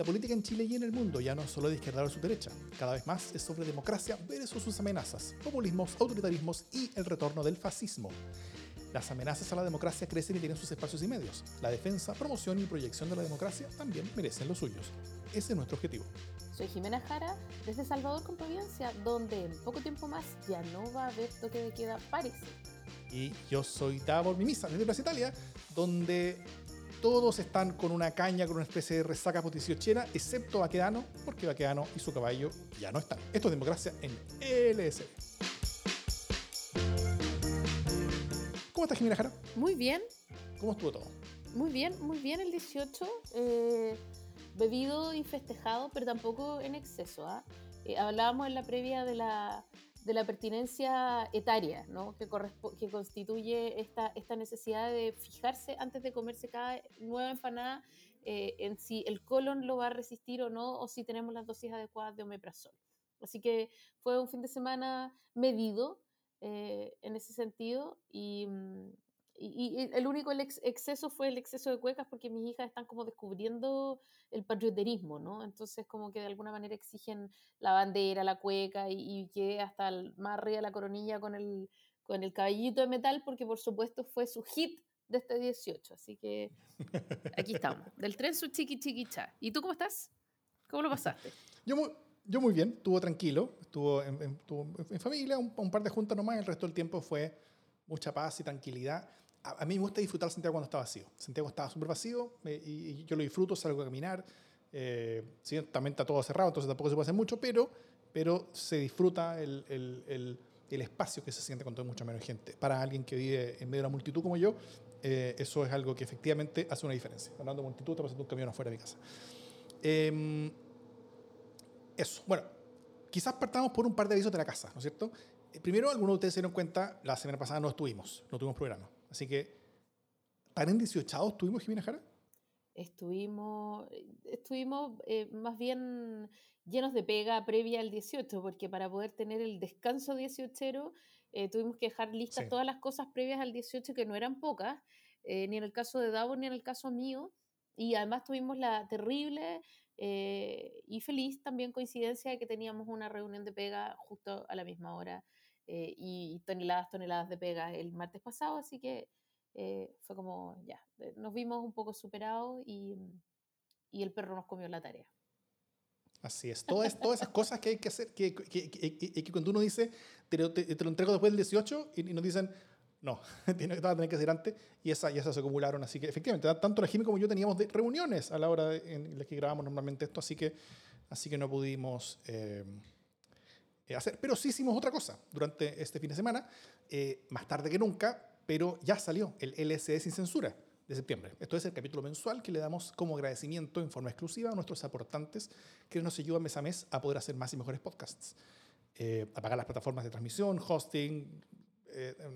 La política en Chile y en el mundo ya no es solo de izquierda o su derecha, cada vez más es sobre democracia versus sus amenazas, populismos, autoritarismos y el retorno del fascismo. Las amenazas a la democracia crecen y tienen sus espacios y medios. La defensa, promoción y proyección de la democracia también merecen los suyos. Ese es nuestro objetivo. Soy Jimena Jara, desde Salvador con Providencia, donde en poco tiempo más ya no va a haber toque de queda, parece. Y yo soy Davor Mimisa, desde Plaza Italia, donde todos están con una caña, con una especie de resaca poticiochera, excepto Baquedano, porque Baquedano y su caballo ya no están. Esto es democracia en LS. ¿Cómo estás, Jimena Jara? Muy bien. ¿Cómo estuvo todo? Muy bien, muy bien el 18. Eh, bebido y festejado, pero tampoco en exceso. ¿ah? Eh, hablábamos en la previa de la, de la pertinencia etaria, ¿no? que, que constituye esta, esta necesidad de fijarse antes de comerse cada nueva empanada eh, en si el colon lo va a resistir o no, o si tenemos las dosis adecuadas de omeprazol. Así que fue un fin de semana medido eh, en ese sentido y, mm, y, el único exceso fue el exceso de cuecas porque mis hijas están como descubriendo el patrioterismo, ¿no? Entonces como que de alguna manera exigen la bandera, la cueca y, que hasta el, más arriba la coronilla con el, con el cabellito de metal porque por supuesto fue su hit de este 18. Así que aquí estamos, del tren su chiqui chiqui cha. ¿Y tú cómo estás? ¿Cómo lo pasaste? Yo muy, yo muy bien, estuvo tranquilo, estuvo en, en, familia, un, un, par de juntas nomás, el resto del tiempo fue mucha paz y tranquilidad a, mí me gusta disfrutar Santiago cuando está vacío. Santiago estaba súper vacío eh, y, yo lo disfruto, salgo a caminar. Eh, también está todo cerrado, entonces tampoco se puede hacer mucho, pero, pero se disfruta el, el, el, espacio que se siente cuando hay mucha menos gente. Para alguien que vive en medio de una multitud como yo, eh, eso es algo que efectivamente hace una diferencia. Hablando de multitud, está pasando un camión afuera de mi casa. Em, eso, bueno, quizás partamos por un par de avisos de la casa, ¿no es cierto? primero, algunos de ustedes se dieron cuenta, la semana pasada no estuvimos, no tuvimos programa. Así que, ¿tan en 18 estuvimos, Jimena Jara? Estuvimos, estuvimos eh, más bien llenos de pega previa al 18, porque para poder tener el descanso 18 eh, tuvimos que dejar listas todas las cosas previas al 18, que no eran pocas, eh, ni en el caso de Davos ni en el caso mío. Y además tuvimos la terrible y feliz también coincidencia de que teníamos una reunión de pega justo a la misma hora eh, y, toneladas, toneladas de pega el martes pasado, así que eh, fue como, ya, eh, nos vimos un poco superados y, y el perro nos comió la tarea. Así es, todas, todas esas cosas que hay que hacer, que, que, que, que cuando uno dice, te lo, te, lo, entrego después del 18 y, nos dicen, no, tiene que tener que hacer antes y esas, y se acumularon. Así que efectivamente, tanto la Jimmy como yo teníamos de reuniones a la hora en la que grabamos normalmente esto, así que, así que no pudimos... Eh, hacer. Pero sí hicimos otra cosa durante este fin de semana, eh, más tarde que nunca, pero ya salió el LSD sin censura de septiembre. Esto es el capítulo mensual que le damos como agradecimiento en forma exclusiva a nuestros aportantes que nos ayudan mes a mes a poder hacer más y mejores podcasts, eh, a pagar las plataformas de transmisión, hosting,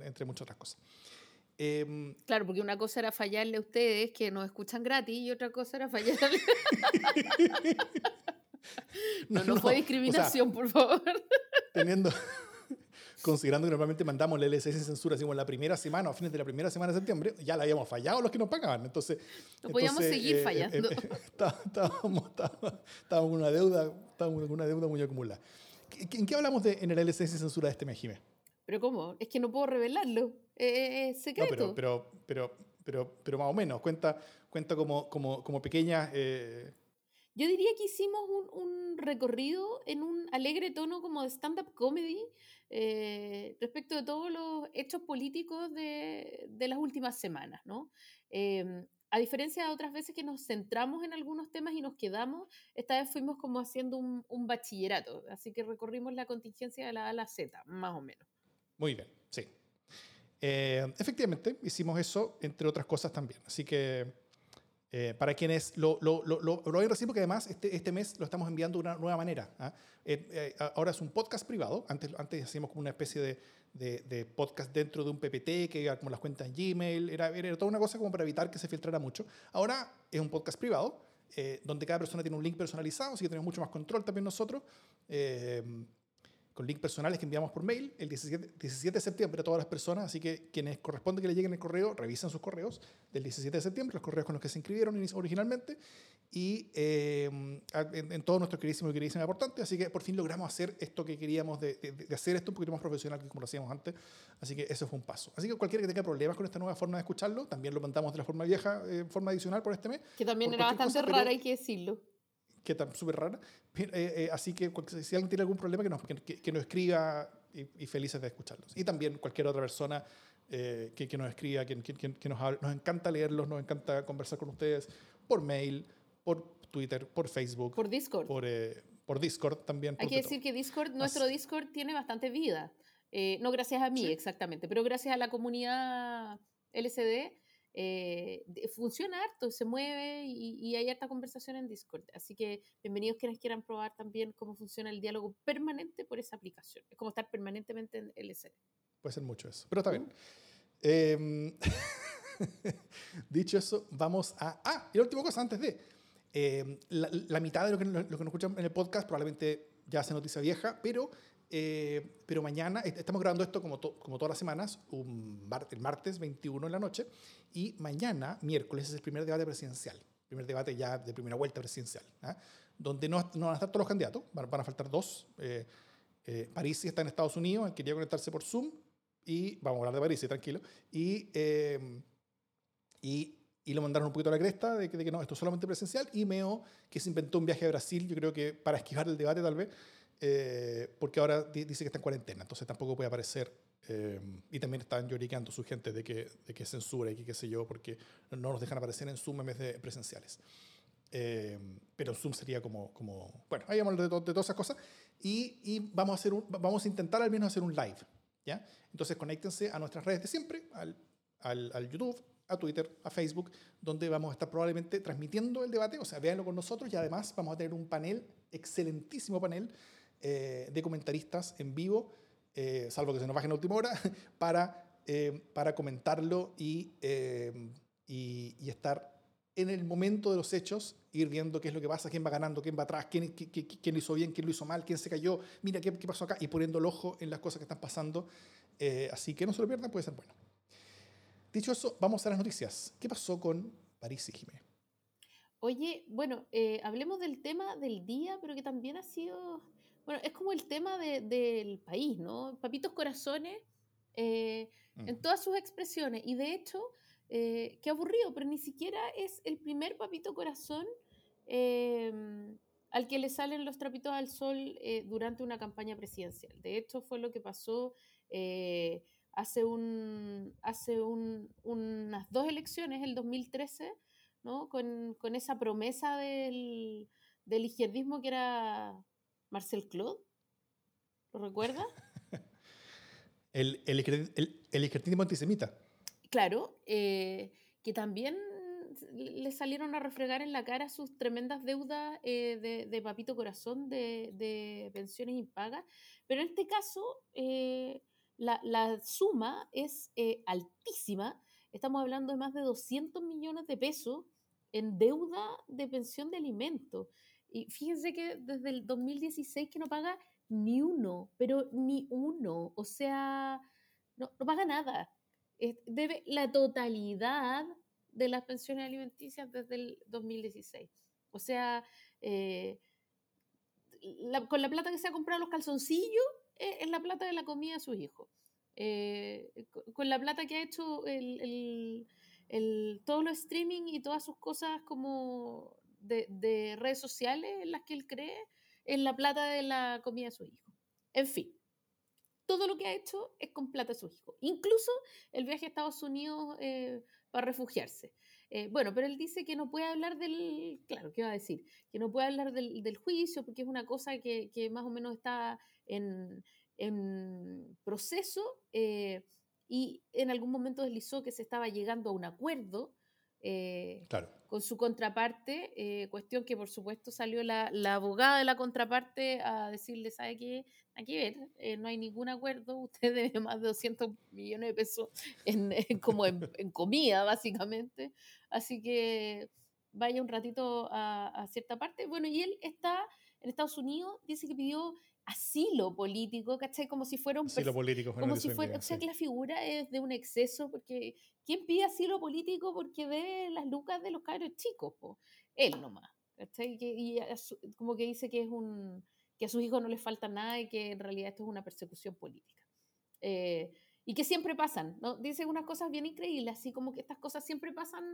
entre muchas otras cosas. Em, claro, porque una cosa era fallarle a ustedes que nos escuchan gratis y otra cosa era fallarle. no, no, fue discriminación, por favor. Teniendo, considerando que normalmente mandamos el LSS sin censura, decimos la primera semana o a fines de la primera semana de septiembre, ya la habíamos fallado los que nos pagaban. Entonces, no podíamos seguir eh, eh, fallando. Eh, estábamos, con una deuda, estábamos con una deuda muy acumulada. ¿En qué hablamos de, en el LSS sin censura de este mes, ¿Pero cómo? Es que no puedo revelarlo. Es secreto. No, pero, pero, pero, pero, más o menos. Cuenta, cuenta como, como, como pequeñas... Yo diría que hicimos un, recorrido en un alegre tono como de stand-up comedy eh, respecto de todos los hechos políticos de, las últimas semanas, ¿no? Em, a diferencia de otras veces que nos centramos en algunos temas y nos quedamos, esta vez fuimos como haciendo un, bachillerato, así que recorrimos la contingencia de la A a la Z, más o menos. Muy bien, sí. Eh, efectivamente, hicimos eso, entre otras cosas también. Así que eh, para quienes lo, lo, lo, lo, lo recién, porque además este, este mes lo estamos enviando de una nueva manera. ¿ah? Eh, eh, ahora es un podcast privado. Antes, antes hacíamos como una especie de, de, podcast dentro de un PPT que iba como las cuentas en Gmail. Era, era, toda una cosa como para evitar que se filtrara mucho. Ahora es un podcast privado, donde cada persona tiene un link personalizado, así que tenemos mucho más control también nosotros. Con link personales que enviamos por mail el 17, 17 de septiembre a todas las personas, así que quienes corresponde que le lleguen el correo, revisen sus correos del 17 de septiembre, los correos con los que se inscribieron originalmente, y eh, en, en, todo nuestro queridísimo y queridísimo aportante, así que por fin logramos hacer esto que queríamos, de, de, hacer esto un poquito más profesional que como lo hacíamos antes, así que eso fue un paso. Así que cualquiera que tenga problemas con esta nueva forma de escucharlo, también lo mandamos de la forma vieja, eh, forma adicional por este mes. Que también era bastante rara, hay que decirlo que está súper rara. Eh, eh, así que si alguien tiene algún problema, que nos, que, nos escriba y, felices de escucharlos. Y también cualquier otra persona eh, que, que, nos escriba, que, que nos hable. Nos encanta leerlos, nos encanta conversar con ustedes por mail, por Twitter, por Facebook. Por Discord. Por, por Discord también. Hay que decir que Discord, nuestro Discord tiene bastante vida. no gracias a mí exactamente, pero gracias a la comunidad LCD eh, funciona harto, se mueve y, hay harta conversación en Discord. Así que bienvenidos quienes quieran probar también cómo funciona el diálogo permanente por esa aplicación. Es como estar permanentemente en LSD. Puede ser mucho eso, pero está bien. Em, dicho eso, vamos a... Ah, y la última cosa antes de... Em, la, mitad de lo que, lo que nos escuchan en el podcast probablemente ya hace noticia vieja, pero eh, pero mañana, estamos grabando esto como, como todas las semanas, un el martes 21 en la noche, y mañana, miércoles, es el primer debate presidencial, primer debate ya de primera vuelta presidencial, ¿ah? donde no, no, van a estar todos los candidatos, van, a faltar dos. Eh, eh, París está en Estados Unidos, quería conectarse por Zoom, y vamos a hablar de París, tranquilo, y, eh, y, y, lo mandaron un poquito a la cresta de que, de que no, esto es solamente presencial, y Meo, que se inventó un viaje a Brasil, yo creo que para esquivar el debate tal vez, eh, porque ahora dice que está en cuarentena, entonces tampoco puede aparecer. Eh, y también están lloriqueando su gente de que, de que censura y que qué sé yo, porque no nos dejan aparecer en Zoom en vez de presenciales. Eh, pero Zoom sería como, como bueno, ahí vamos de, de, todas esas cosas. Y, y, vamos, a hacer un, vamos a intentar al menos hacer un live. ¿ya? Entonces conéctense a nuestras redes de siempre, al, al, al YouTube, a Twitter, a Facebook, donde vamos a estar probablemente transmitiendo el debate, o sea, véanlo con nosotros y además vamos a tener un panel, excelentísimo panel, eh, de comentaristas en vivo, eh, salvo que se nos bajen a última hora, para, eh, para comentarlo y, y, estar en el momento de los hechos, ir viendo qué es lo que pasa, quién va ganando, quién va atrás, quién, quién, lo hizo bien, quién lo hizo mal, quién se cayó, mira qué, qué pasó acá, y poniendo el ojo en las cosas que están pasando. así que no se lo pierdan, puede ser bueno. Dicho eso, vamos a las noticias. ¿Qué pasó con París y Jiménez? Oye, bueno, hablemos del tema del día, pero que también ha sido bueno, es como el tema del país, ¿no? Papitos corazones eh, en todas sus expresiones. Y de hecho, eh, qué aburrido, pero ni siquiera es el primer papito corazón em, al que le salen los trapitos al sol eh, durante una campaña presidencial. De hecho, fue lo que pasó hace, un, hace unas dos elecciones, el 2013, ¿no? Con, esa promesa del, del izquierdismo que era Marcel Claude. ¿Lo recuerda? el, el, antisemita. Claro, eh, que también le salieron a refregar en la cara sus tremendas deudas eh, de, papito corazón de, pensiones impagas. Pero en este caso, eh, la, la, suma es altísima. Estamos hablando de más de 200 millones de pesos en deuda de pensión de alimentos. Y fíjense que desde el 2016 que no paga ni uno, pero ni uno. O sea, no, paga nada. Debe la totalidad de las pensiones alimenticias desde el 2016. O sea, eh, con la plata que se ha comprado los calzoncillos, eh, es la plata de la comida de sus hijos. Eh, con la plata que ha hecho el, el, todo lo streaming y todas sus cosas como de, redes sociales en las que él cree en la plata de la comida de su hijo. En fin, todo lo que ha hecho es con plata de su hijo. Incluso el viaje a Estados Unidos eh, para refugiarse. Eh, bueno, pero él dice que no puede hablar del, claro, ¿qué va a decir? Que no puede hablar del, del juicio porque es una cosa que, que más o menos está en, en proceso eh, y en algún momento deslizó que se estaba llegando a un acuerdo claro con su contraparte, eh, cuestión que por supuesto salió la, abogada de la contraparte a decirle, ¿sabe qué? Hay que ver, eh, no hay ningún acuerdo, usted debe más de 200 millones de pesos en, como en, comida, básicamente. Así que vaya un ratito a, cierta parte. Bueno, y él está en Estados Unidos, dice que pidió asilo político, ¿cachai? Como si fuera un... Asilo político. Como si fuera, o sea, que la figura es de un exceso, porque ¿quién pide asilo político porque ve las lucas de los cabros chicos? Po? Él nomás, ¿cachai? Y, como que dice que es un que a sus hijos no les falta nada y que en realidad esto es una persecución política. Eh, y que siempre pasan, ¿no? Dice unas cosas bien increíbles, así como que estas cosas siempre pasan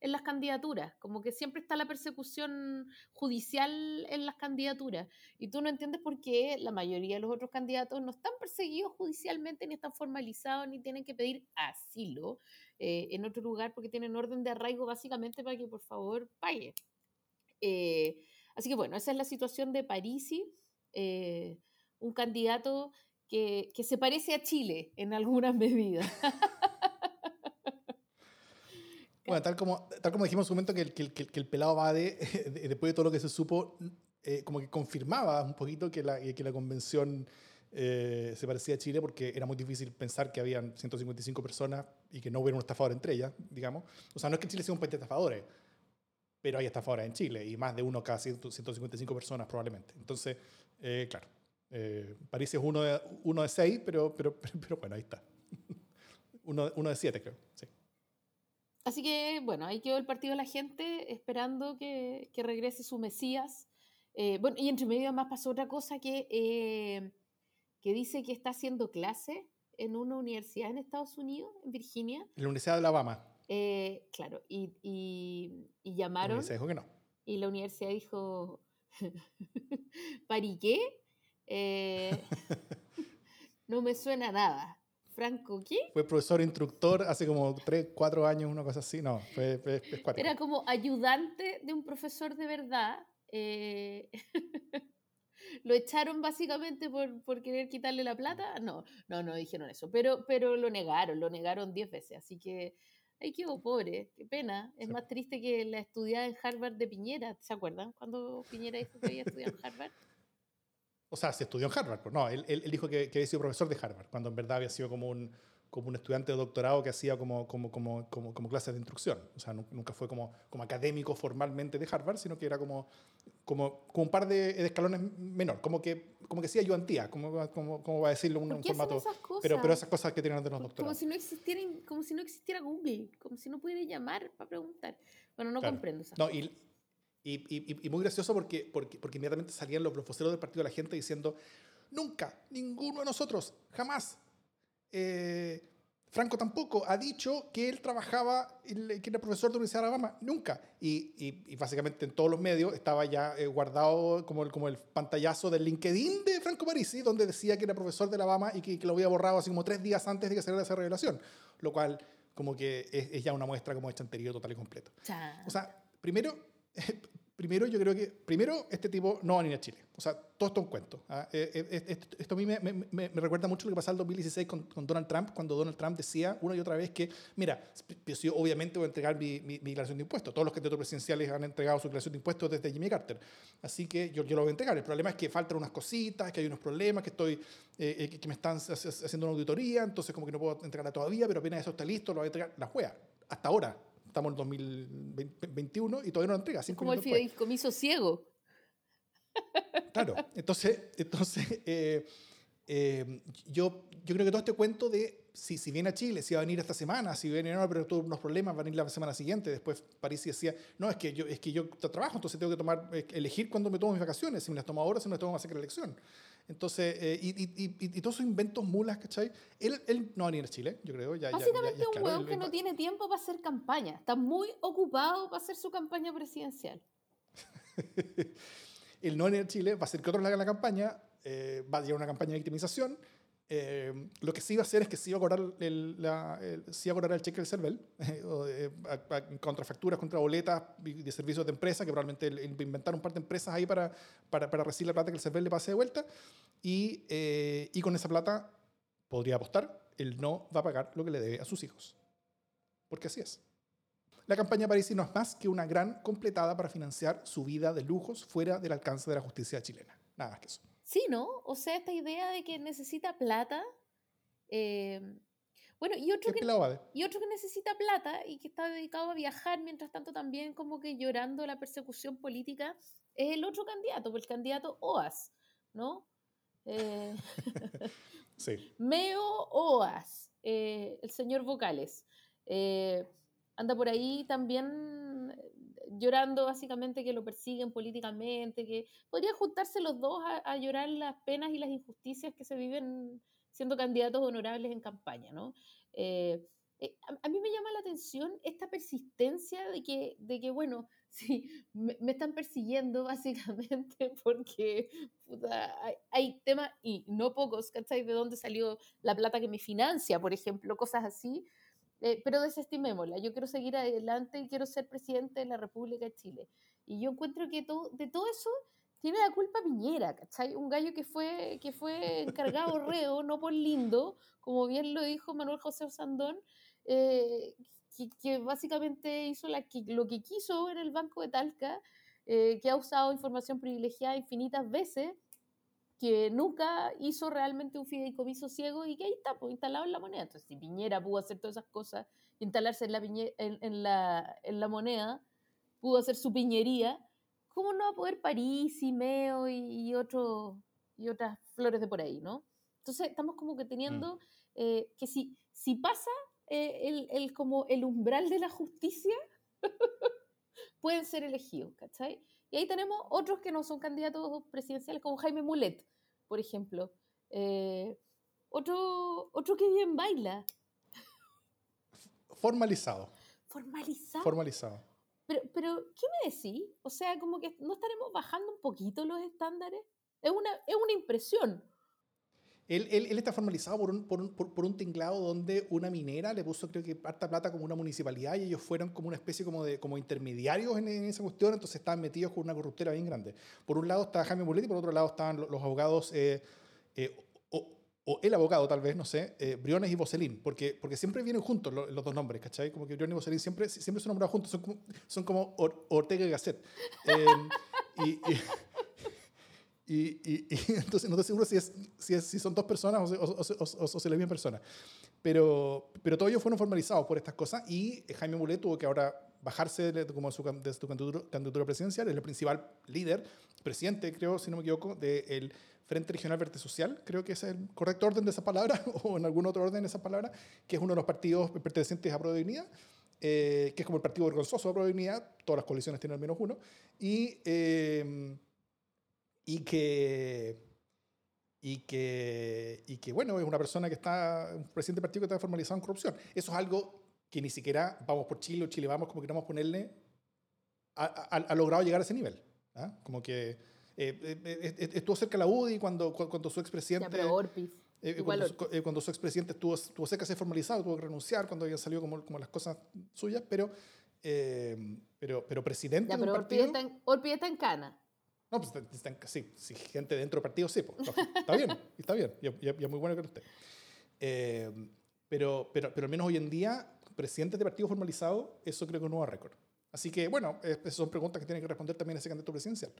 en las candidaturas, como que siempre está la persecución judicial en las candidaturas, y tú no entiendes por qué la mayoría de los otros candidatos no están perseguidos judicialmente, ni están formalizados, ni tienen que pedir asilo eh, en otro lugar, porque tienen orden de arraigo básicamente para que por favor pague. Eh, así que bueno, esa es la situación de Parisi, eh, un candidato que, se parece a Chile en algunas medidas. Bueno, tal como, tal como dijimos en un momento que el, que, que, el pelado Bade, después de todo lo que se supo, eh, como que confirmaba un poquito que la, que la convención eh, se parecía a Chile porque era muy difícil pensar que habían 155 personas y que no hubiera un estafador entre ellas, digamos. O sea, no es que Chile sea un país de estafadores, pero hay estafadores en Chile y más de uno cada 155 personas probablemente. Entonces, eh, claro, eh, París es uno de, uno de seis, pero, pero, pero, bueno, ahí está. uno, uno, de siete, creo. Sí. Así que, bueno, ahí quedó el partido de la gente esperando que, que regrese su Mesías. Eh, bueno, y entre medio además pasó otra cosa que, eh, que dice que está haciendo clase en una universidad en Estados Unidos, en Virginia. En la Universidad de Alabama. claro, y, y, y llamaron. La dijo que no. Y la universidad dijo, ¿para qué? Eh, no me suena nada. Franco, ¿qué? Fue profesor instructor hace como 3, 4 años, una cosa así. No, fue, Era como ayudante de un profesor de verdad. Eh, lo echaron básicamente por, por, querer quitarle la plata. No, no, no dijeron eso. Pero, pero lo negaron, lo negaron 10 veces. Así que ahí quedó pobre. Qué pena. Es más triste que la estudiada en Harvard de Piñera. ¿Se acuerdan cuando Piñera dijo que había estudiado en Harvard? O sea, se estudió en Harvard, pero no, él, él, dijo que, que, había sido profesor de Harvard, cuando en verdad había sido como un, como un estudiante de doctorado que hacía como, como, como, como, como clases de instrucción. O sea, nunca fue como, como académico formalmente de Harvard, sino que era como, como, como un par de, escalones menor, como que, como que sí ayudantía, como, como, como va a decirlo un, un formato. Esas cosas? Pero, pero esas cosas que tienen de los doctorados. Como si, no existiera, como si no existiera Google, como si no pudiera llamar para preguntar. Bueno, no comprendo esas no, cosas. Y, y, y, muy gracioso porque, porque, porque inmediatamente salían los, voceros del partido de la gente diciendo, nunca, ninguno de nosotros, jamás, eh, Franco tampoco, ha dicho que él trabajaba, que era profesor de la Universidad de Alabama, nunca. Y, y, básicamente en todos los medios estaba ya eh, guardado como el, como el pantallazo del LinkedIn de Franco Parisi, donde decía que era profesor de Alabama y que, que, lo había borrado así como tres días antes de que saliera esa revelación, lo cual como que es, es ya una muestra como hecha anterior total y completo. O sea, primero primero yo creo que, primero, este tipo no va a venir a Chile. O sea, todo esto es un cuento. ¿ah? Eh, eh, eh, esto a mí me, me, me, recuerda mucho lo que pasó en el 2016 con, con, Donald Trump, cuando Donald Trump decía una y otra vez que, mira, yo obviamente voy a entregar mi, mi, declaración de impuestos. Todos los candidatos presidenciales han entregado su declaración de impuestos desde Jimmy Carter. Así que yo, yo lo voy a entregar. El problema es que faltan unas cositas, que hay unos problemas, que estoy que me están haciendo una auditoría, entonces como que no puedo entregarla todavía, pero apenas eso está listo, lo voy a entregar. La juega. Hasta ahora, estamos en 2021 y todavía no lo entrega. Como el fideicomiso ciego. Claro, entonces, entonces eh, eh, yo, yo creo que todo este cuento de si, si viene a Chile, si va a venir esta semana, si viene, no, pero tuvo unos problemas, va a venir la semana siguiente. Después París decía, no, es que yo, es que yo trabajo, entonces tengo que tomar, elegir cuándo me tomo mis vacaciones, si me las tomo ahora, si me las tomo más cerca de la elección. Entonces, eh, y, y, y, todos esos inventos mulas, ¿cachai? Él, él no va a venir a Chile, yo creo. Ya, Básicamente ya, un hueón que no tiene tiempo para hacer campaña. Está muy ocupado para hacer su campaña presidencial. él no venir a Chile, va a hacer que otros le hagan la campaña, eh, va a llevar una campaña de victimización eh, lo que sí iba a hacer es que sí iba a cobrar el, la, el, sí iba a cobrar el cheque del CERVEL, eh, contra facturas, contra boletas de servicios de empresa, que probablemente inventar un par de empresas ahí para, para, para, recibir la plata que el CERVEL le pase de vuelta. Y, eh, y con esa plata podría apostar, él no va a pagar lo que le debe a sus hijos. Porque así es. La campaña Parisi no es más que una gran completada para financiar su vida de lujos fuera del alcance de la justicia chilena. Nada más que eso. Sí, ¿no? O sea, esta idea de que necesita plata. Em, bueno, y otro, que, y otro que necesita plata y que está dedicado a viajar, mientras tanto también como que llorando la persecución política, es el otro candidato, pues el candidato OAS, ¿no? Eh, sí. Meo Oas, eh, el señor Vocales. Eh, anda por ahí también llorando básicamente que lo persiguen políticamente, que podría juntarse los dos a, llorar las penas y las injusticias que se viven siendo candidatos honorables en campaña, ¿no? Eh, a, mí me llama la atención esta persistencia de que, de que bueno, sí, me, están persiguiendo básicamente porque hay, temas, y no pocos, ¿cachai? De dónde salió la plata que me financia, por ejemplo, cosas así. Eh, pero desestimémosla, yo quiero seguir adelante y quiero ser presidente de la República de Chile. Y yo encuentro que todo, de todo eso tiene la culpa Piñera, ¿cachai? Un gallo que fue, que fue encargado reo, no por lindo, como bien lo dijo Manuel José Osandón, eh, que, básicamente hizo la, lo que quiso en el Banco de Talca, eh, que ha usado información privilegiada infinitas veces, que nunca hizo realmente un fideicomiso ciego y que ahí está, pues, instalado en la moneda. Entonces, si Piñera pudo hacer todas esas cosas, instalarse en la, en, la, en la moneda, pudo hacer su piñería, ¿cómo no va a poder París y Meo y, otro, y otras flores de por ahí, no? Entonces, estamos como que teniendo mm. eh, que si, si pasa eh, el, el, como el umbral de la justicia, pueden ser elegidos, ¿cachai? Y ahí tenemos otros que no son candidatos presidenciales, como Jaime Mulet, por ejemplo. Eh, otro, otro que bien baila. Formalizado. Formalizado. Formalizado. Pero, pero, ¿qué me decís? O sea, como que no estaremos bajando un poquito los estándares. Es una, es una impresión. Él, él, está formalizado por un, por, un, por, un, tinglado donde una minera le puso, creo que, harta plata como una municipalidad y ellos fueron como una especie como de como intermediarios en, esa cuestión, entonces estaban metidos con una corruptera bien grande. Por un lado estaba Jaime Mulet y por otro lado estaban los, abogados, eh, eh, o, el abogado tal vez, no sé, eh, Briones y Bocelín, porque, porque siempre vienen juntos los, dos nombres, ¿cachai? Como que Briones y Bocelín siempre, siempre son nombrados juntos, son como, son como Ortega y Gasset. y, y y, y, entonces no estoy seguro si, es, si, es, si son dos personas o, o, o, o, si la misma persona. Pero, pero todos ellos fueron formalizados por estas cosas y Jaime Mulet tuvo que ahora bajarse de, como su, de su candidatura, presidencial. Es el principal líder, presidente, creo, si no me equivoco, del Frente Regional Verde Social, creo que es el correcto orden de esa palabra, o en algún otro orden de esa palabra, que es uno de los partidos pertenecientes a Pro eh, que es como el partido vergonzoso de Pro todas las coaliciones tienen al menos uno, y... Eh, y que, y que, y que, bueno, es una persona que está, un presidente de partido que está formalizado en corrupción. Eso es algo que ni siquiera vamos por Chile o Chile vamos, como queramos ponerle, ha, logrado llegar a ese nivel. ¿ah? Como que eh, eh, eh, estuvo cerca de la UDI cuando, cuando su expresidente... cuando, cuando, su expresidente estuvo, estuvo cerca de ser formalizado, tuvo que renunciar cuando habían salido como, como las cosas suyas, pero, pero, pero presidente de un partido... Orpi está en Cana. No, pues están, sí, sí, gente dentro del partido, sí, pues, está bien, está bien, y, es muy bueno que lo esté. Eh, pero, pero, pero al menos hoy en día, presidentes de partido formalizado, eso creo que es un nuevo récord. Así que, bueno, esas son preguntas que tiene que responder también ese candidato presidencial.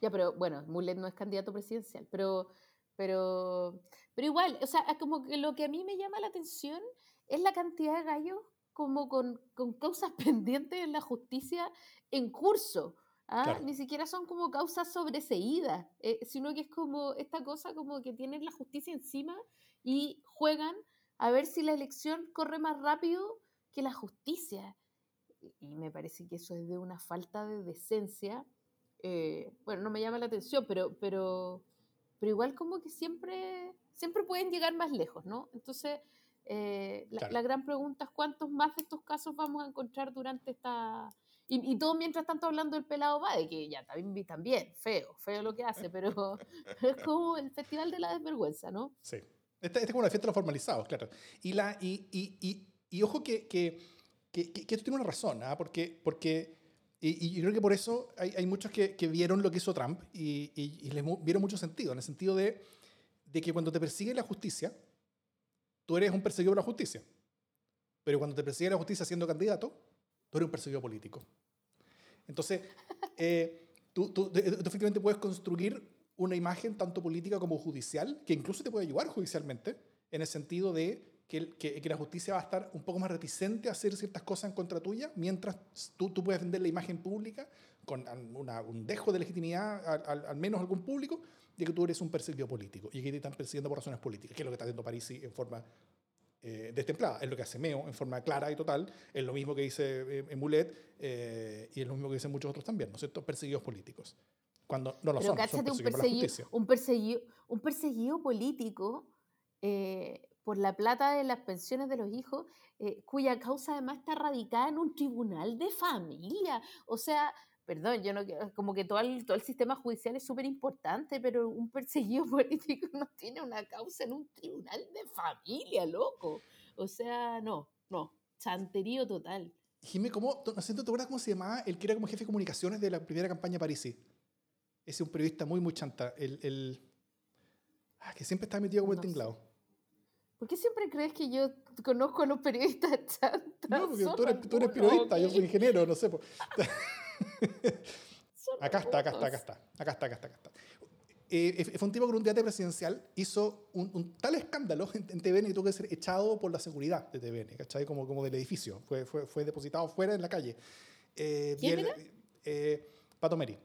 Ya, pero bueno, Mulet no es candidato presidencial, pero, pero, pero igual, o sea, como que lo que a mí me llama la atención es la cantidad de gallos como con, con causas pendientes en la justicia en curso. ¿Ah? Ni siquiera son como causas sobreseídas, eh, sino que es como esta cosa como que tienen la justicia encima y juegan a ver si la elección corre más rápido que la justicia. Y me parece que eso es de una falta de decencia. Eh, bueno, no me llama la atención, pero, pero, pero igual como que siempre, siempre pueden llegar más lejos, ¿no? Entonces, eh, la, la, gran pregunta es cuántos más de estos casos vamos a encontrar durante esta, y, y todo mientras tanto hablando del pelado va, de que ya también, también, feo, feo lo que hace, pero es como el festival de la desvergüenza, ¿no? Sí. Este, este es como la fiesta de los formalizados, claro. Y, la, y, y, y, ojo que, que, que, que, esto tiene una razón, ¿ah? porque, porque y, yo creo que por eso hay, hay muchos que, que, vieron lo que hizo Trump y, y, les vieron mucho sentido, en el sentido de, de que cuando te persigue la justicia, tú eres un perseguido por la justicia. Pero cuando te persigue la justicia siendo candidato, tú eres un perseguido político. Entonces, eh, tú, tú, efectivamente puedes construir una imagen tanto política como judicial, que incluso te puede ayudar judicialmente, en el sentido de que, que, que, la justicia va a estar un poco más reticente a hacer ciertas cosas en contra tuya, mientras tú, tú puedes vender la imagen pública con un dejo de legitimidad, al, menos algún público, de que tú eres un perseguido político y que te están persiguiendo por razones políticas, que es lo que está haciendo Parisi en forma eh, destemplada. Es lo que hace Meo en forma clara y total. Es lo mismo que dice eh, Mulet eh, y es lo mismo que dicen muchos otros también, ¿no es cierto? Perseguidos políticos. Cuando no lo son, son un, perseguido, un, perseguido, un perseguido político eh, por la plata de las pensiones de los hijos, cuya causa además está radicada en un tribunal de familia. O sea, perdón, yo no como que todo el, todo el sistema judicial es súper importante, pero un perseguido político no tiene una causa en un tribunal de familia, loco. O sea, no, no, chanterío total. Jimé, ¿cómo, no sé, ¿te acuerdas cómo se llamaba el que era como jefe de comunicaciones de la primera campaña Parisi? Ese es un periodista muy, muy chanta. El, el ah, que siempre está metido como el tinglado. ¿Por qué siempre crees que yo conozco a los periodistas chantas? No, porque tú eres, tú eres periodista, yo soy ingeniero, no sé. acá está, acá está, acá está, acá está, acá está, acá está. Eh, fue un tipo que en un debate presidencial hizo un, tal escándalo en, TVN que tuvo que ser echado por la seguridad de TVN, ¿cachai? Como, como del edificio. Fue, fue, fue depositado fuera en la calle. Eh, ¿Quién era? Eh, Pato Meri.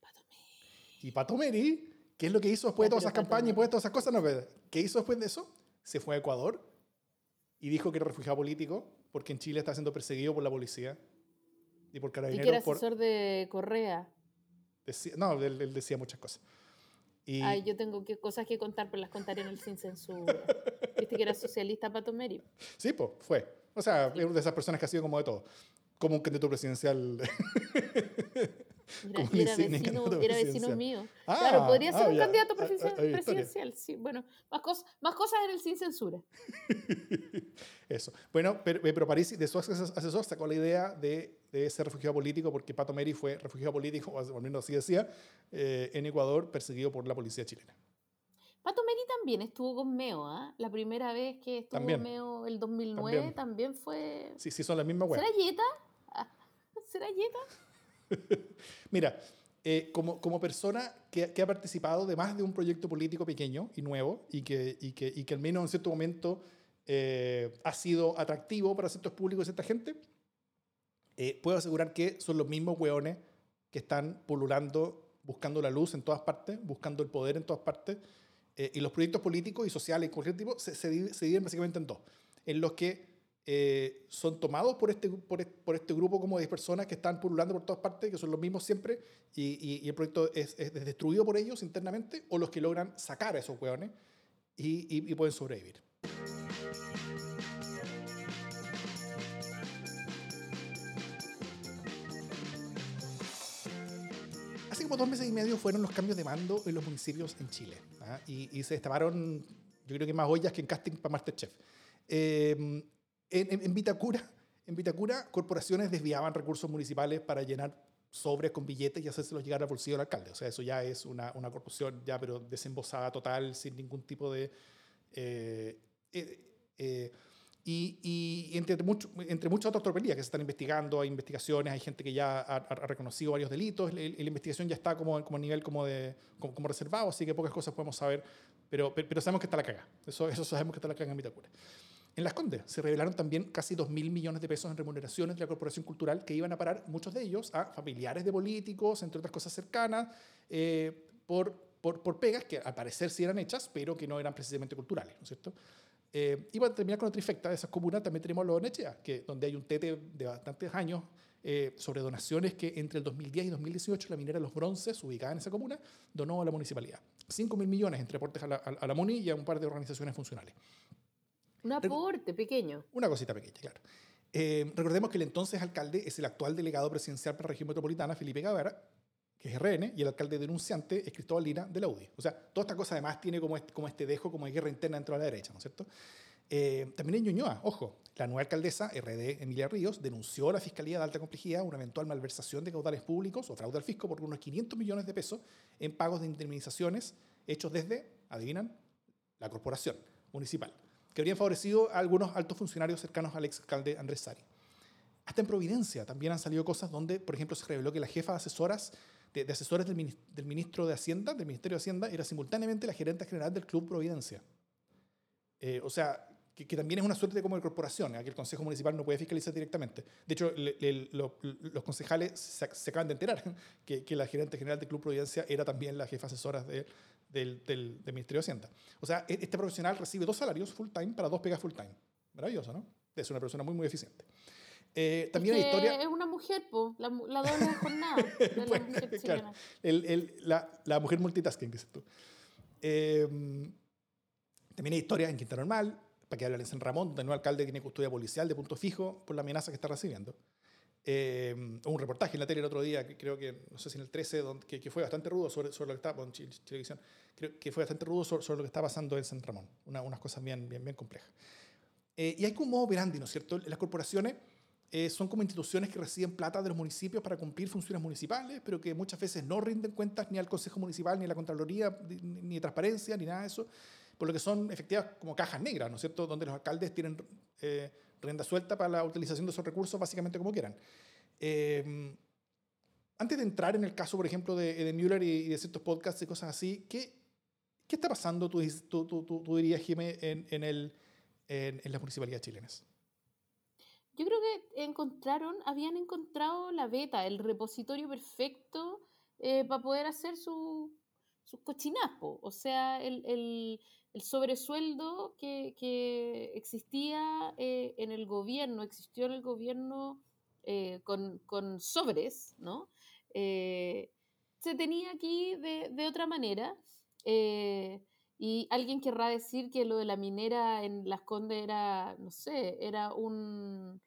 Pato Meri. Y Pato Meri, ¿qué es lo que hizo después de todas esas campañas y después de todas esas cosas? No, ¿Qué hizo después de eso? Se fue a Ecuador y dijo que era refugiado político porque en Chile está siendo perseguido por la policía y por carabineros. Y que era asesor de Correa. no, él, decía muchas cosas. Y... Ay, yo tengo que, cosas que contar, pero las contaré en el Sin Censura. ¿Viste que era socialista Pato Meri? Sí, pues, fue. O sea, es una de esas personas que ha sido como de todo. Como un candidato presidencial era, vecino, mío. Ah, claro, podría ser ah, un candidato presidencial. Sí, bueno, más, cosas más cosas en el sin censura. Eso. Bueno, pero, eh, pero París, de su asesor, sacó la idea de, de ser refugiado político porque Pato Meri fue refugiado político, o al menos así decía, eh, en Ecuador, perseguido por la policía chilena. Pato Meri también estuvo con Meo, ¿ah? La primera vez que estuvo con Meo, el 2009, también. fue... Sí, sí, son las mismas ¿Será Yeta? Ah, ¿Será Yeta? Mira, eh, como, como persona que, ha participado de más de un proyecto político pequeño y nuevo y que, y que, y que al menos en cierto momento eh, ha sido atractivo para ciertos públicos y cierta gente, eh, puedo asegurar que son los mismos hueones que están pululando, buscando la luz en todas partes, buscando el poder en todas partes. y los proyectos políticos y sociales, cualquier tipo, se, se, se dividen básicamente en dos. En los que eh, son tomados por este, por, por, este grupo como de personas que están pululando por todas partes, que son los mismos siempre, y, y, el proyecto es, es, destruido por ellos internamente, o los que logran sacar a esos hueones y, y pueden sobrevivir. Hace como dos meses y medio fueron los cambios de mando en los municipios en Chile, ¿ah? y, y, se destaparon, yo creo que más ollas que en casting para Masterchef. Eh, en, Vitacura, en Vitacura, corporaciones desviaban recursos municipales para llenar sobres con billetes y hacérselos llegar al bolsillo del alcalde. O sea, eso ya es una, una corrupción ya, pero desembosada total, sin ningún tipo de... Eh, eh, eh, y, y, entre, mucho, entre muchas otras tropelías que se están investigando, hay investigaciones, hay gente que ya ha, reconocido varios delitos, la, investigación ya está como, como a nivel como, de, como, reservado, así que pocas cosas podemos saber, pero, pero, sabemos que está la caga. Eso, eso sabemos que está la caga en Vitacura. En Las Condes se revelaron también casi 2.000 millones de pesos en remuneraciones de la Corporación Cultural que iban a parar, muchos de ellos, a familiares de políticos, entre otras cosas cercanas, eh, por, por, por, pegas que al parecer sí eran hechas, pero que no eran precisamente culturales, ¿no es cierto? Eh, y para terminar con otra trifecta de esas comunas, también tenemos los Onechea, que donde hay un tete de bastantes años eh, sobre donaciones que entre el 2010 y 2018 la minera Los Bronces, ubicada en esa comuna, donó a la municipalidad. 5.000 millones entre aportes a la, a la MUNI y a un par de organizaciones funcionales. Un aporte pequeño. Una cosita pequeña, claro. Eh, recordemos que el entonces alcalde es el actual delegado presidencial para la región metropolitana, Felipe Gavara, que es RN, y el alcalde denunciante es Cristóbal Lina de la UDI. O sea, toda esta cosa además tiene como este, como este dejo como de guerra interna dentro de la derecha, ¿no es cierto? Eh, también en Ñuñoa, ojo, la nueva alcaldesa, RD Emilia Ríos, denunció a la Fiscalía de Alta Complejidad una eventual malversación de caudales públicos o fraude al fisco por unos 500 millones de pesos en pagos de indemnizaciones hechos desde, adivinan, la corporación municipal que habrían favorecido a algunos altos funcionarios cercanos al exalcalde Andrés Sari. Hasta en Providencia también han salido cosas donde, por ejemplo, se reveló que la jefa de asesoras de, asesores del, ministro de Hacienda, del Ministerio de Hacienda, era simultáneamente la gerente general del Club Providencia. Eh, o sea, que, también es una suerte de como de corporación, aquí el Consejo Municipal no puede fiscalizar directamente. De hecho, los concejales se, acaban de enterar que, que, la gerente general del Club Providencia era también la jefa asesora de, del, del, Ministerio de Hacienda. O sea, e, este profesional recibe dos salarios full time para dos pegas full time. Maravilloso, ¿no? Es una persona muy, muy eficiente. Eh, también es hay historia. Es una mujer, po, la, la doble jornada de la mujer claro, el, el, la, la, mujer multitasking, dices tú. Eh, también hay historias en Quinta Normal, para que hablar en San Ramón, donde el nuevo alcalde tiene custodia policial de punto fijo por la amenaza que está recibiendo. Eh, un reportaje en la tele el otro día, que creo que, no sé si en el 13, donde, que, fue bastante rudo sobre, sobre lo que está, en televisión, creo que fue bastante rudo sobre, lo que está pasando en San Ramón. Una, unas cosas bien, bien, bien complejas. Eh, y hay como un modo operandi, ¿no es cierto? Las corporaciones eh, son como instituciones que reciben plata de los municipios para cumplir funciones municipales, pero que muchas veces no rinden cuentas ni al Consejo Municipal, ni a la Contraloría, ni de transparencia, ni nada de eso por lo que son efectivas como cajas negras, ¿no es cierto?, donde los alcaldes tienen eh, rienda suelta para la utilización de esos recursos básicamente como quieran. Eh, antes de entrar en el caso, por ejemplo, de, de Müller y, de ciertos podcasts y cosas así, ¿qué, qué está pasando, tú, tú, tú, tú dirías, Jimé, en, en, el, en, las municipalidades chilenas? Yo creo que encontraron, habían encontrado la beta, el repositorio perfecto eh, para poder hacer su, sus cochinapos. O sea, el, el, el sobresueldo que, que existía eh, en el gobierno, existió en el gobierno eh, con, con, sobres, ¿no? Eh, se tenía aquí de, de otra manera. y alguien querrá decir que lo de la minera en Las Condes era, no sé, era un,